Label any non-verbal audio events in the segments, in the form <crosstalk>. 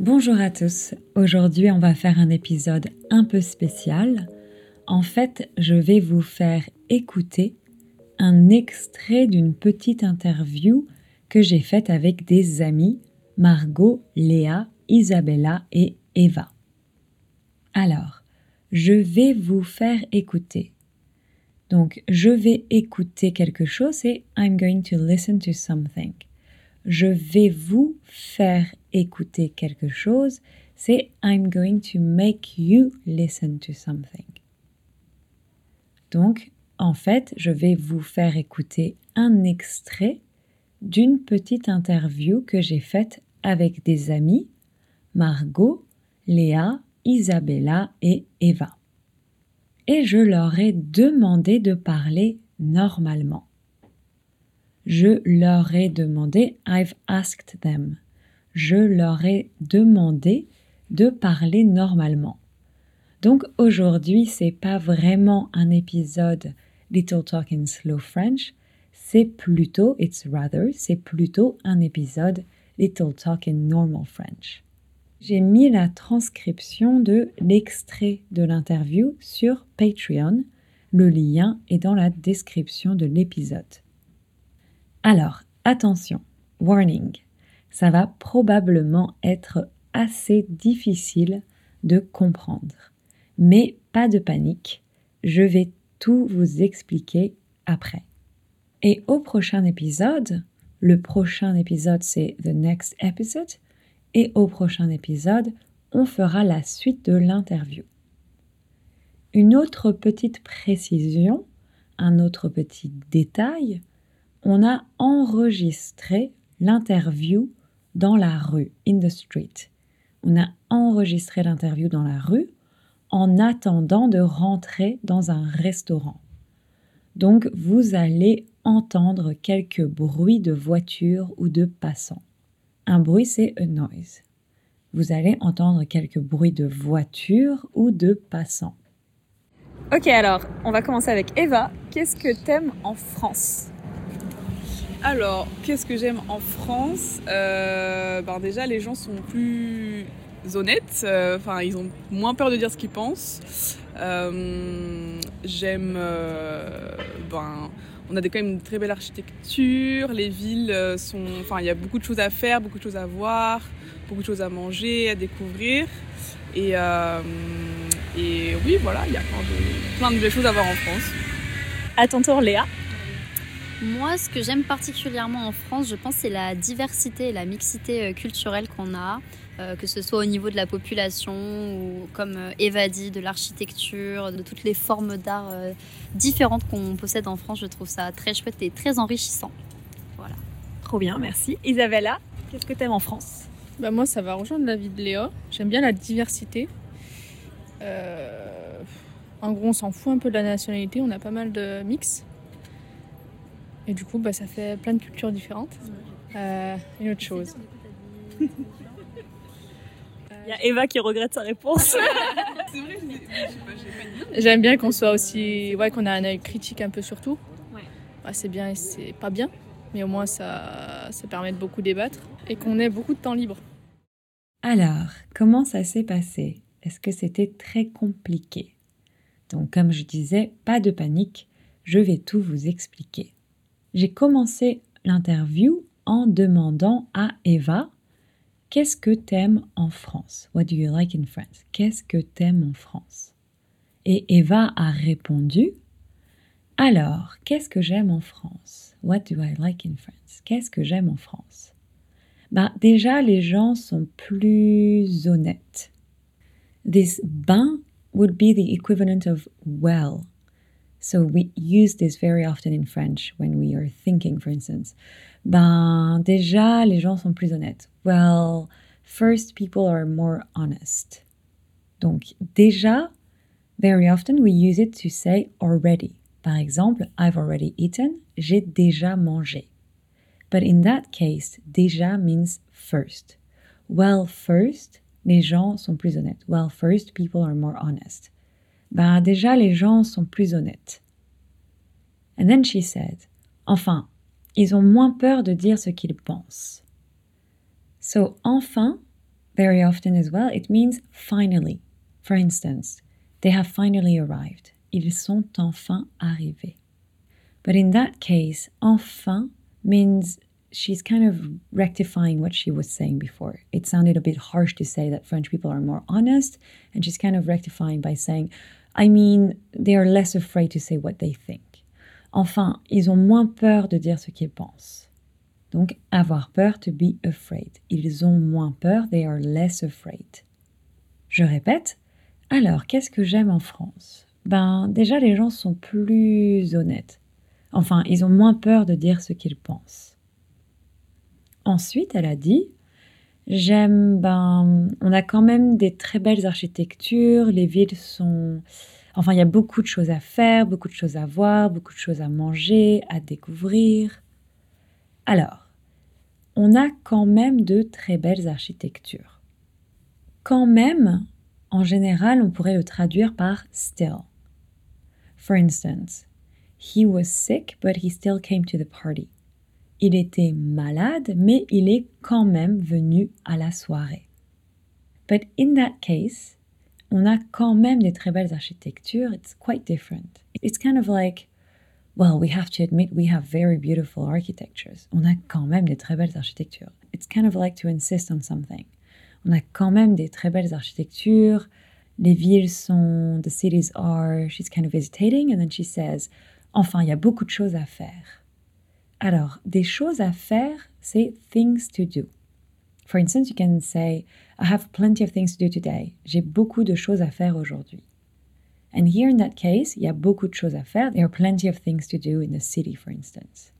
Bonjour à tous, aujourd'hui on va faire un épisode un peu spécial. En fait, je vais vous faire écouter un extrait d'une petite interview que j'ai faite avec des amis, Margot, Léa, Isabella et Eva. Alors, je vais vous faire écouter. Donc, je vais écouter quelque chose et I'm going to listen to something. Je vais vous faire écouter quelque chose, c'est I'm going to make you listen to something. Donc, en fait, je vais vous faire écouter un extrait d'une petite interview que j'ai faite avec des amis, Margot, Léa, Isabella et Eva. Et je leur ai demandé de parler normalement. Je leur ai demandé, I've asked them. Je leur ai demandé de parler normalement. Donc aujourd'hui, c'est pas vraiment un épisode Little Talk in Slow French, c'est plutôt, it's rather, c'est plutôt un épisode Little Talk in Normal French. J'ai mis la transcription de l'extrait de l'interview sur Patreon. Le lien est dans la description de l'épisode. Alors, attention, warning, ça va probablement être assez difficile de comprendre. Mais pas de panique, je vais tout vous expliquer après. Et au prochain épisode, le prochain épisode c'est The Next Episode, et au prochain épisode, on fera la suite de l'interview. Une autre petite précision, un autre petit détail, on a enregistré l'interview dans la rue, in the street. On a enregistré l'interview dans la rue en attendant de rentrer dans un restaurant. Donc vous allez entendre quelques bruits de voitures ou de passants. Un bruit, c'est a noise. Vous allez entendre quelques bruits de voitures ou de passants. Ok, alors, on va commencer avec Eva. Qu'est-ce que t'aimes en France? Alors, qu'est-ce que j'aime en France euh, ben Déjà, les gens sont plus honnêtes. Euh, enfin, ils ont moins peur de dire ce qu'ils pensent. Euh, j'aime ben, on a quand même une très belle architecture, les villes euh, sont... Enfin, il y a beaucoup de choses à faire, beaucoup de choses à voir, beaucoup de choses à manger, à découvrir. Et, euh, et oui, voilà, il y a plein de, belles choses à voir en France. À tour, Léa moi, ce que j'aime particulièrement en France, je pense, c'est la diversité et la mixité euh, culturelle qu'on a. Euh, que ce soit au niveau de la population ou comme euh, Eva dit, de l'architecture, de toutes les formes d'art euh, différentes qu'on possède en France. Je trouve ça très chouette et très enrichissant. Voilà. Trop bien, merci. Isabella, qu'est-ce que tu aimes en France? Bah Moi, ça va rejoindre la vie de Léa. J'aime bien la diversité. En gros, on s'en fout un peu de la nationalité, on a pas mal de mix. Et du coup, bah, ça fait plein de cultures différentes. une autre chose. <laughs> Il y a Eva qui regrette sa réponse. <laughs> J'aime bien qu'on soit aussi. Ouais, qu'on a un œil critique un peu sur tout. Ouais. c'est bien et c'est pas bien, mais au moins ça, ça permet de beaucoup débattre et qu'on ait beaucoup de temps libre. Alors, comment ça s'est passé? Est-ce que c'était très compliqué? Donc, comme je disais, pas de panique, je vais tout vous expliquer. J'ai commencé l'interview en demandant à Eva Qu'est-ce que t'aimes en France? What do you like in France? Qu'est-ce que t'aimes en France? Et Eva a répondu Alors, qu'est-ce que j'aime en France? What do I like in France? Qu'est-ce que j'aime en France? Bah déjà les gens sont plus honnêtes. This ben would be the equivalent of well. So we use this very often in French when we are thinking, for instance. Ben, déjà, les gens sont plus honnêtes. Well, first, people are more honest. Donc, déjà, very often we use it to say already. Par exemple, I've already eaten, j'ai déjà mangé. But in that case, déjà means first. Well, first, les gens sont plus honnêtes. Well, first, people are more honest. Ben, déjà, les gens sont plus honnêtes. And then she said, enfin, ils ont moins peur de dire ce qu'ils pensent. So, enfin, very often as well, it means finally. For instance, they have finally arrived. Ils sont enfin arrivés. But in that case, enfin means she's kind of rectifying what she was saying before. It sounded a bit harsh to say that French people are more honest, and she's kind of rectifying by saying, I mean, they are less afraid to say what they think. Enfin, ils ont moins peur de dire ce qu'ils pensent. Donc, avoir peur, to be afraid. Ils ont moins peur, they are less afraid. Je répète, alors, qu'est-ce que j'aime en France? Ben, déjà, les gens sont plus honnêtes. Enfin, ils ont moins peur de dire ce qu'ils pensent. Ensuite, elle a dit, j'aime, ben, on a quand même des très belles architectures, les villes sont... Enfin, il y a beaucoup de choses à faire, beaucoup de choses à voir, beaucoup de choses à manger, à découvrir. Alors, on a quand même de très belles architectures. Quand même, en général, on pourrait le traduire par still. For instance, he was sick, but he still came to the party. Il était malade, mais il est quand même venu à la soirée. But in that case, on a quand même des très belles architectures. It's quite different. It's kind of like, well, we have to admit we have very beautiful architectures. On a quand même des très belles architectures. It's kind of like to insist on something. On a quand même des très belles architectures. Les villes sont, the cities are, she's kind of hesitating, and then she says, enfin, il y a beaucoup de choses à faire. Alors, des choses à faire, c'est things to do. For instance, you can say, I have plenty of things to do today. J'ai beaucoup de choses à faire aujourd'hui. And here in that case, il y a beaucoup de choses à faire. There are plenty of things to do in the city, for instance.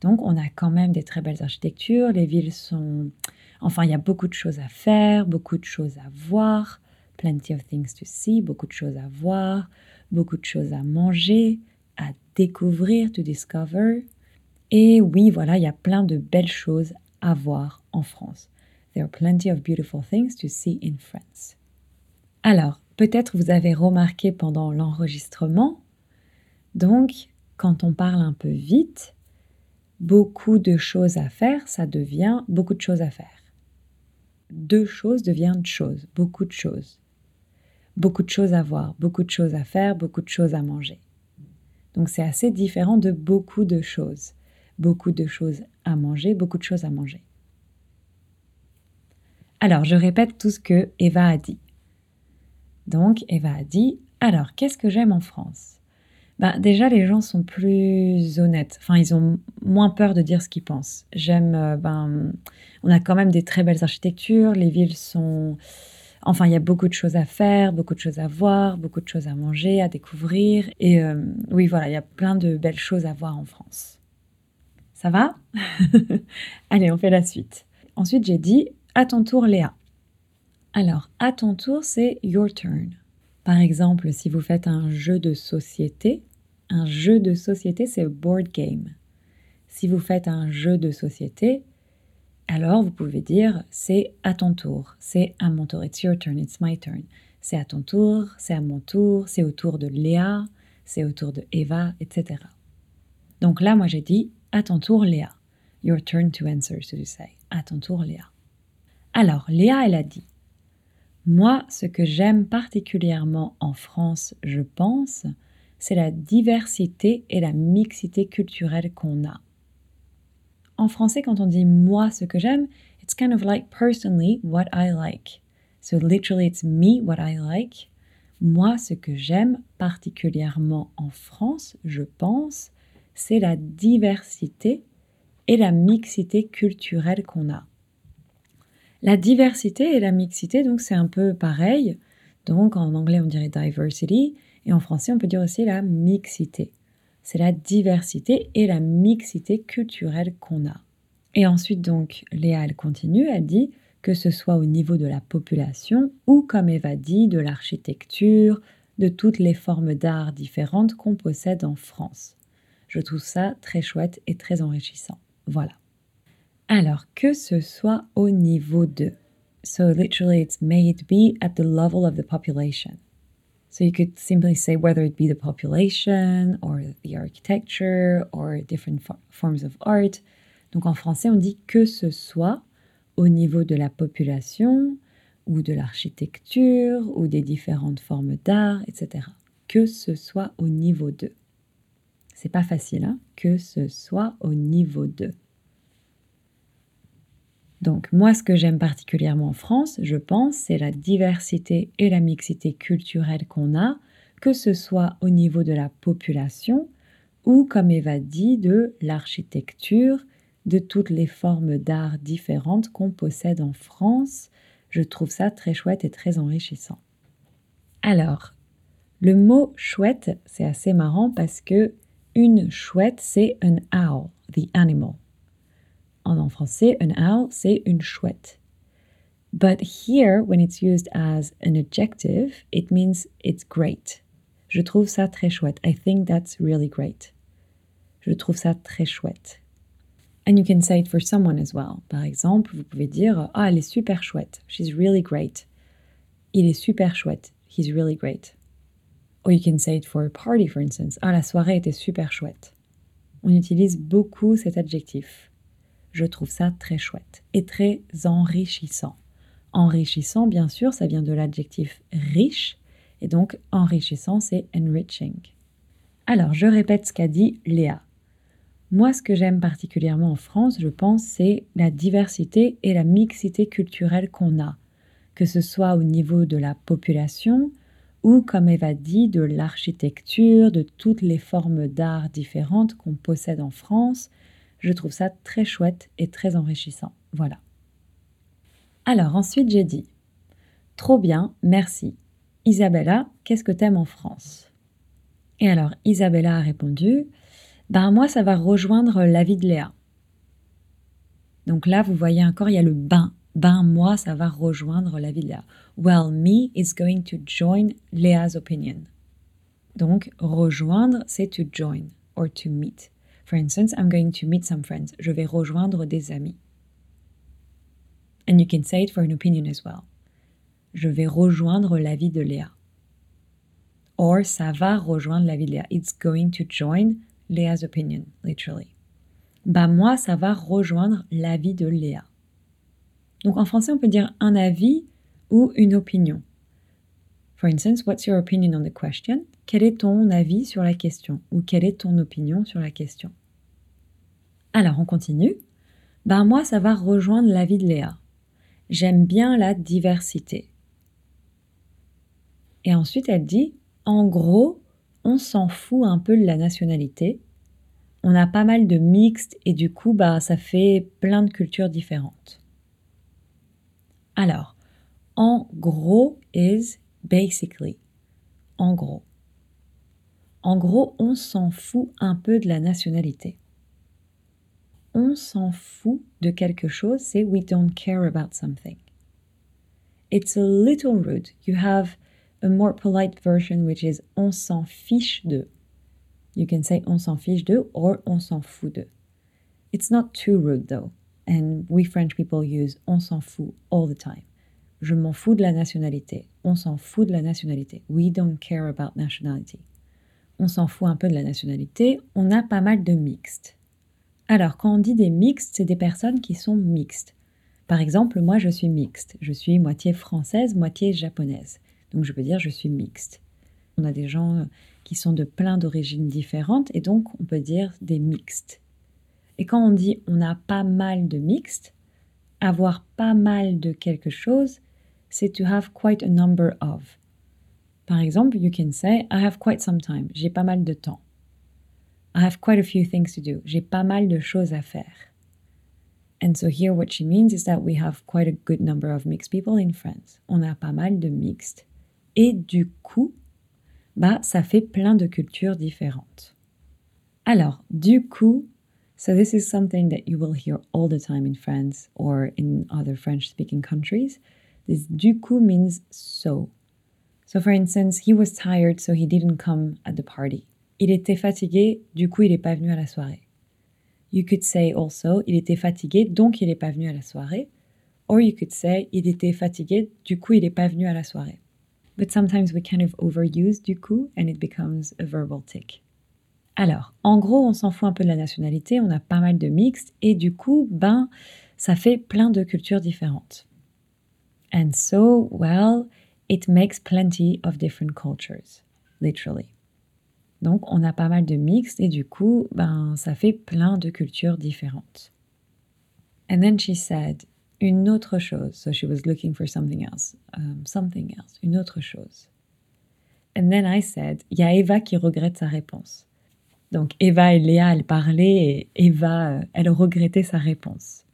Donc, on a quand même des très belles architectures. Les villes sont Enfin, il y a beaucoup de choses à faire, beaucoup de choses à voir, plenty of things to see, beaucoup de choses à voir, beaucoup de choses à manger, à découvrir, to discover. Et oui, voilà, il y a plein de belles choses à voir en France. There are plenty of beautiful things to see in France. Alors, peut-être vous avez remarqué pendant l'enregistrement, donc quand on parle un peu vite, beaucoup de choses à faire, ça devient beaucoup de choses à faire deux choses deviennent choses, beaucoup de choses. Beaucoup de choses à voir, beaucoup de choses à faire, beaucoup de choses à manger. Donc c'est assez différent de beaucoup de choses. Beaucoup de choses à manger, beaucoup de choses à manger. Alors, je répète tout ce que Eva a dit. Donc, Eva a dit, alors, qu'est-ce que j'aime en France? Bah, Déjà, les gens sont plus honnêtes. Enfin, ils ont moins peur de dire ce qu'ils pensent. J'aime euh, ben, on a quand même des très belles architectures, les villes sont... Enfin, il y a beaucoup de choses à faire, beaucoup de choses à voir, beaucoup de choses à manger, à découvrir. Et euh, oui, voilà, il y a plein de belles choses à voir en France. Ça va <laughs> Allez, on fait la suite. Ensuite, j'ai dit à ton tour, Léa. Alors, à ton tour, c'est your turn. Par exemple, si vous faites un jeu de société, un jeu de société, c'est board game. Si vous faites un jeu de société, alors vous pouvez dire c'est à ton tour, c'est à mon tour, it's your turn, it's my turn. C'est à ton tour, c'est à mon tour, c'est au tour de Léa, c'est au tour de Eva, etc. Donc là, moi j'ai dit à ton tour Léa. Your turn to answer, so to say. À ton tour Léa. Alors, Léa, elle a dit Moi, ce que j'aime particulièrement en France, je pense, c'est la diversité et la mixité culturelle qu'on a en français, quand on dit moi ce que j'aime, it's kind of like personally what I like. So literally, it's me what I like. Moi, ce que j'aime particulièrement en France, je pense, c'est la diversité et la mixité culturelle qu'on a. La diversité et la mixité, donc c'est un peu pareil. Donc en anglais, on dirait diversity et en français, on peut dire aussi la mixité c'est la diversité et la mixité culturelle qu'on a. Et ensuite, donc, Léa, elle continue, elle dit que ce soit au niveau de la population ou, comme Eva dit, de l'architecture, de toutes les formes d'art différentes qu'on possède en France. Je trouve ça très chouette et très enrichissant. Voilà. Alors, que ce soit au niveau de. So, literally, it's may it be at the level of the population. So you could simply say whether it be the population or the architecture or different forms of art. Donc en français, on dit que ce soit au niveau de la population ou de l'architecture ou des différentes formes d'art, etc. Que ce soit au niveau 2. C'est pas facile, hein Que ce soit au niveau 2. Donc moi, ce que j'aime particulièrement en France, je pense, c'est la diversité et la mixité culturelle qu'on a, que ce soit au niveau de la population ou, comme Eva dit, de l'architecture, de toutes les formes d'art différentes qu'on possède en France. Je trouve ça très chouette et très enrichissant. Alors, le mot chouette, c'est assez marrant parce que une chouette, c'est un owl, the animal. En français, un owl, c'est une chouette. But here, when it's used as an adjective, it means it's great. Je trouve ça très chouette. I think that's really great. Je trouve ça très chouette. And you can say it for someone as well. Par exemple, vous pouvez dire Ah, elle est super chouette. She's really great. Il est super chouette. He's really great. Or you can say it for a party, for instance. Ah, la soirée était super chouette. On utilise beaucoup cet adjectif. Je trouve ça très chouette et très enrichissant. Enrichissant, bien sûr, ça vient de l'adjectif riche, et donc enrichissant, c'est enriching. Alors, je répète ce qu'a dit Léa. Moi, ce que j'aime particulièrement en France, je pense, c'est la diversité et la mixité culturelle qu'on a, que ce soit au niveau de la population ou, comme Eva dit, de l'architecture, de toutes les formes d'art différentes qu'on possède en France, je trouve ça très chouette et très enrichissant. Voilà. Alors ensuite j'ai dit Trop bien, merci. Isabella, qu'est-ce que t'aimes en France? Et alors Isabella a répondu Ben moi ça va rejoindre la vie de Léa. Donc là vous voyez encore il y a le ben. Ben moi ça va rejoindre la Léa. Well me is going to join Léa's opinion. Donc rejoindre c'est to join or to meet. For instance, I'm going to meet some friends. Je vais rejoindre des amis. And you can say it for an opinion as well. Je vais rejoindre l'avis de Léa. Or, ça va rejoindre l'avis de. It's going to join Léa's opinion, literally. Bah, moi, ça va rejoindre l'avis de Léa. Donc, en français, on peut dire un avis ou une opinion. For instance, what's your opinion on the question? Quel est ton avis sur la question? Ou quelle est ton opinion sur la question? Alors, on continue. Ben moi, ça va rejoindre l'avis de Léa. J'aime bien la diversité. Et ensuite, elle dit, en gros, on s'en fout un peu de la nationalité. On a pas mal de mixtes et du coup, bah, ça fait plein de cultures différentes. Alors, en gros is basically. En gros. En gros, on s'en fout un peu de la nationalité. On s'en fout de quelque chose, c'est we don't care about something. It's a little rude. You have a more polite version which is on s'en fiche de. You can say on s'en fiche de or on s'en fout de. It's not too rude though, and we French people use on s'en fout all the time. Je m'en fous de la nationalité. On s'en fout de la nationalité. We don't care about nationality on s'en fout un peu de la nationalité, on a pas mal de mixtes. Alors, quand on dit des mixtes, c'est des personnes qui sont mixtes. Par exemple, moi, je suis mixte. Je suis moitié française, moitié japonaise. Donc, je peux dire je suis mixte. On a des gens qui sont de plein d'origines différentes et donc on peut dire des mixtes. Et quand on dit on a pas mal de mixtes, avoir pas mal de quelque chose, c'est to have quite a number of. Par exemple, you can say I have quite some time. J'ai pas mal de temps. I have quite a few things to do. J'ai pas mal de choses à faire. And so here what she means is that we have quite a good number of mixed people in France. On a pas mal de mixtes. Et du coup, bah ça fait plein de cultures différentes. Alors, du coup, so this is something that you will hear all the time in France or in other French speaking countries. This du coup means so. So, for instance, he was tired, so he didn't come at the party. Il était fatigué, du coup, il n'est pas venu à la soirée. You could say also, il était fatigué, donc il n'est pas venu à la soirée. Or you could say, il était fatigué, du coup, il n'est pas venu à la soirée. But sometimes we kind of overuse du coup, and it becomes a verbal tick. Alors, en gros, on s'en fout un peu de la nationalité, on a pas mal de mixtes, et du coup, ben, ça fait plein de cultures différentes. And so, well, it makes plenty of different cultures, literally. Donc, on a pas mal de mixtes et du coup, ben, ça fait plein de cultures différentes. And then she said, une autre chose. So she was looking for something else. Um, something else. Une autre chose. And then I said, il y a Eva qui regrette sa réponse. Donc Eva et Léa, elles parlaient et Eva, euh, elle regrettait sa réponse.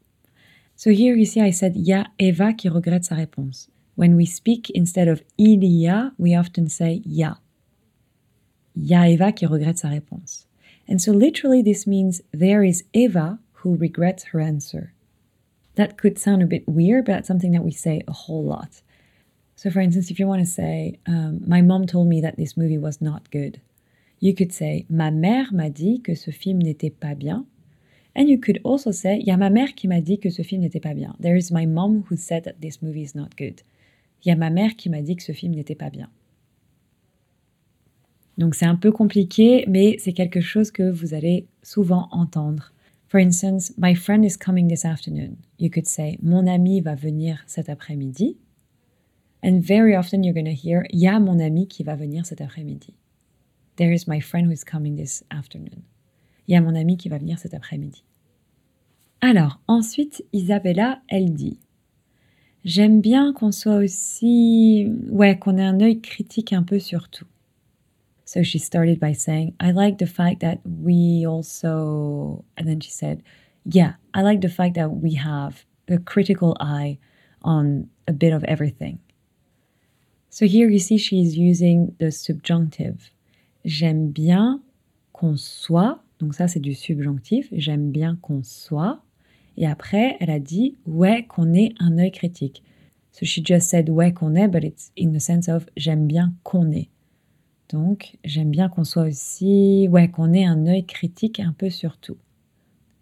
So here you see I said, il y a Eva qui regrette sa réponse. When we speak, instead of il y a, we often say ya. Ya Eva qui regrette sa réponse. And so literally this means there is Eva who regrets her answer. That could sound a bit weird, but that's something that we say a whole lot. So, for instance, if you want to say, um, My mom told me that this movie was not good, you could say, Ma mère m'a dit que ce film n'était pas bien. And you could also say, Il y a ma mère qui m'a dit que ce film n'était pas bien. There is my mom who said that this movie is not good. Il y a ma mère qui m'a dit que ce film n'était pas bien. Donc c'est un peu compliqué, mais c'est quelque chose que vous allez souvent entendre. For instance, my friend is coming this afternoon. You could say, mon ami va venir cet après-midi. And very often you're going to hear, il y a mon ami qui va venir cet après-midi. There is my friend who is coming this afternoon. Il y a mon ami qui va venir cet après-midi. Alors, ensuite, Isabella, elle dit J'aime bien qu'on soit aussi. Ouais, qu'on ait un œil critique un peu sur tout. So she started by saying, I like the fact that we also, and then she said, Yeah, I like the fact that we have a critical eye on a bit of everything. So here you see she's using the subjunctive. J'aime bien qu'on soit, donc ça c'est du subjonctif, j'aime bien qu'on soit. Et après, elle a dit ouais qu'on ait un œil critique. So she just said ouais qu'on ait, but it's in the sense of j'aime bien qu'on ait. Donc, j'aime bien qu'on soit aussi, ouais, qu'on ait un œil critique un peu sur tout.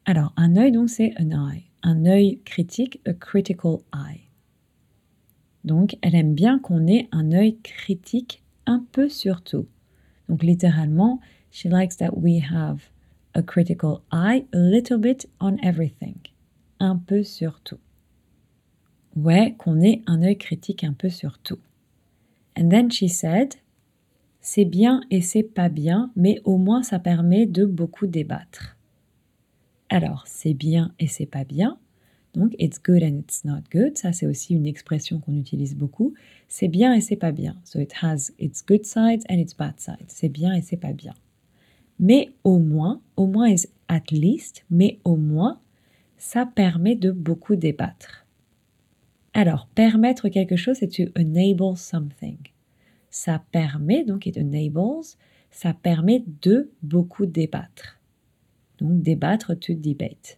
Alors, un œil, donc, c'est an eye. Un œil critique, a critical eye. Donc, elle aime bien qu'on ait un œil critique un peu sur tout. Donc, littéralement, she likes that we have a critical eye a little bit on everything. Un peu sur tout. Ouais, qu'on ait un œil critique un peu sur tout. And then she said, c'est bien et c'est pas bien, mais au moins ça permet de beaucoup débattre. Alors, c'est bien et c'est pas bien. Donc, it's good and it's not good. Ça, c'est aussi une expression qu'on utilise beaucoup. C'est bien et c'est pas bien. So, it has its good sides and its bad sides. C'est bien et c'est pas bien. Mais au moins, au moins is at least, mais au moins, ça permet de beaucoup débattre. Alors, permettre quelque chose, c'est to enable something ça permet, donc it enables, ça permet de beaucoup débattre. Donc débattre, to debate.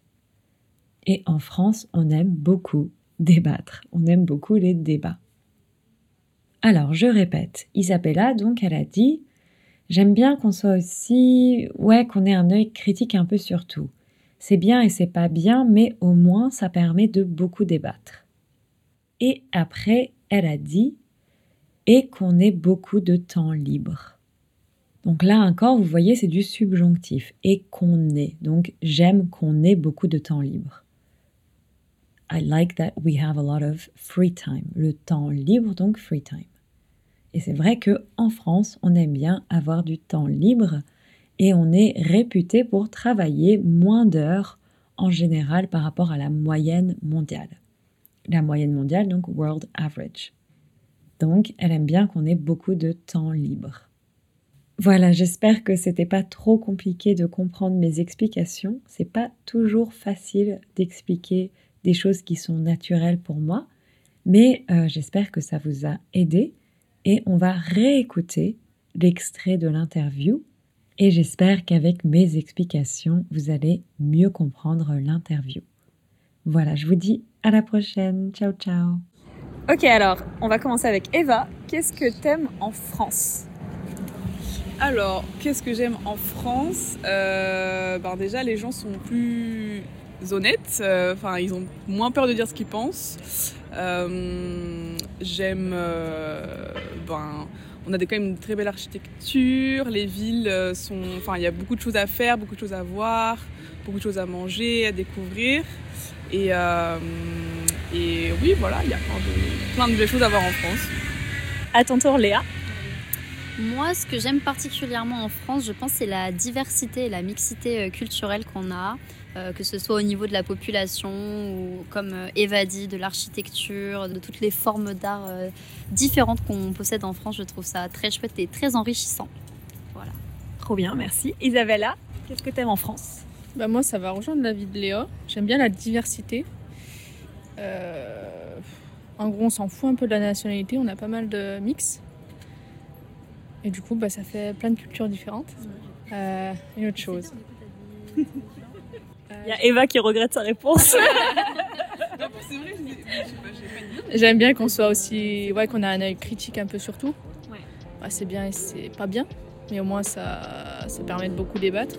Et en France, on aime beaucoup débattre. On aime beaucoup les débats. Alors, je répète, Isabella, donc, elle a dit J'aime bien qu'on soit aussi. Ouais, qu'on ait un œil critique un peu sur tout. C'est bien et c'est pas bien, mais au moins ça permet de beaucoup débattre. Et après, elle a dit et qu'on ait beaucoup de temps libre. Donc là encore, vous voyez, c'est du subjonctif et qu'on ait. Donc j'aime qu'on ait beaucoup de temps libre. I like that we have a lot of free time. Le temps libre, donc free time. Et c'est vrai que en France, on aime bien avoir du temps libre et on est réputé pour travailler moins d'heures en général par rapport à la moyenne mondiale. La moyenne mondiale, donc world average. Donc, elle aime bien qu'on ait beaucoup de temps libre. Voilà, j'espère que c'était pas trop compliqué de comprendre mes explications. C'est pas toujours facile d'expliquer des choses qui sont naturelles pour moi, mais euh, j'espère que ça vous a aidé et on va réécouter l'extrait de l'interview et j'espère qu'avec mes explications, vous allez mieux comprendre l'interview. Voilà, je vous dis à la prochaine. Ciao ciao. Ok, alors, on va commencer avec Eva. Qu'est-ce que t'aimes en France? Alors, qu'est-ce que j'aime en France? Euh, ben Déjà, les gens sont plus honnêtes. Euh, enfin, ils ont moins peur de dire ce qu'ils pensent. Euh, j'aime... ben, on a quand même une très belle architecture, les villes euh, sont... Enfin, il y a beaucoup de choses à faire, beaucoup de choses à voir, beaucoup de choses à manger, à découvrir. Et, euh, et oui, voilà, il y a plein de, plein de belles choses à voir en France. À ton tour, Léa. Moi, ce que j'aime particulièrement en France, je pense, c'est la diversité et la mixité euh, culturelle qu'on a, euh, que ce soit au niveau de la population ou comme euh, Eva dit, de l'architecture, de toutes les formes d'art euh, différentes qu'on possède en France. Je trouve ça très chouette et très enrichissant. Voilà. Trop bien, merci. Isabella, qu'est-ce que t'aimes en France? Bah moi, ça va rejoindre l'avis de Léa. J'aime bien la diversité. Euh, En gros, on s'en fout un peu de la nationalité. On a pas mal de mix. Et du coup, bah, ça fait plein de cultures différentes. Euh, une autre chose. Il y a Eva qui regrette sa réponse. C'est vrai, je n'ai pas dit. J'aime bien qu'on soit aussi, ouais, qu'on a un œil critique un peu sur tout. Ouais, c'est bien et c'est pas bien, mais au moins ça, ça permet de beaucoup débattre.